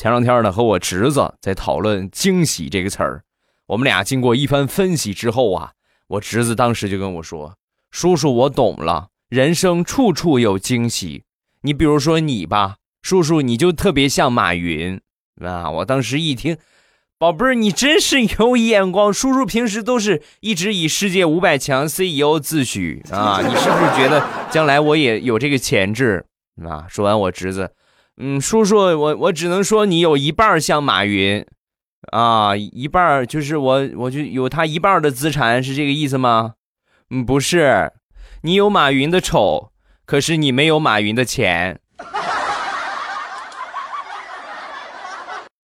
前两天呢，和我侄子在讨论“惊喜”这个词儿。我们俩经过一番分析之后啊，我侄子当时就跟我说：“叔叔，我懂了，人生处处有惊喜。你比如说你吧，叔叔，你就特别像马云啊。”我当时一听。宝贝儿，你真是有眼光。叔叔平时都是一直以世界五百强 CEO 自诩啊，你是不是觉得将来我也有这个潜质啊？说完，我侄子，嗯，叔叔，我我只能说你有一半像马云，啊，一半就是我，我就有他一半的资产，是这个意思吗？嗯，不是，你有马云的丑，可是你没有马云的钱。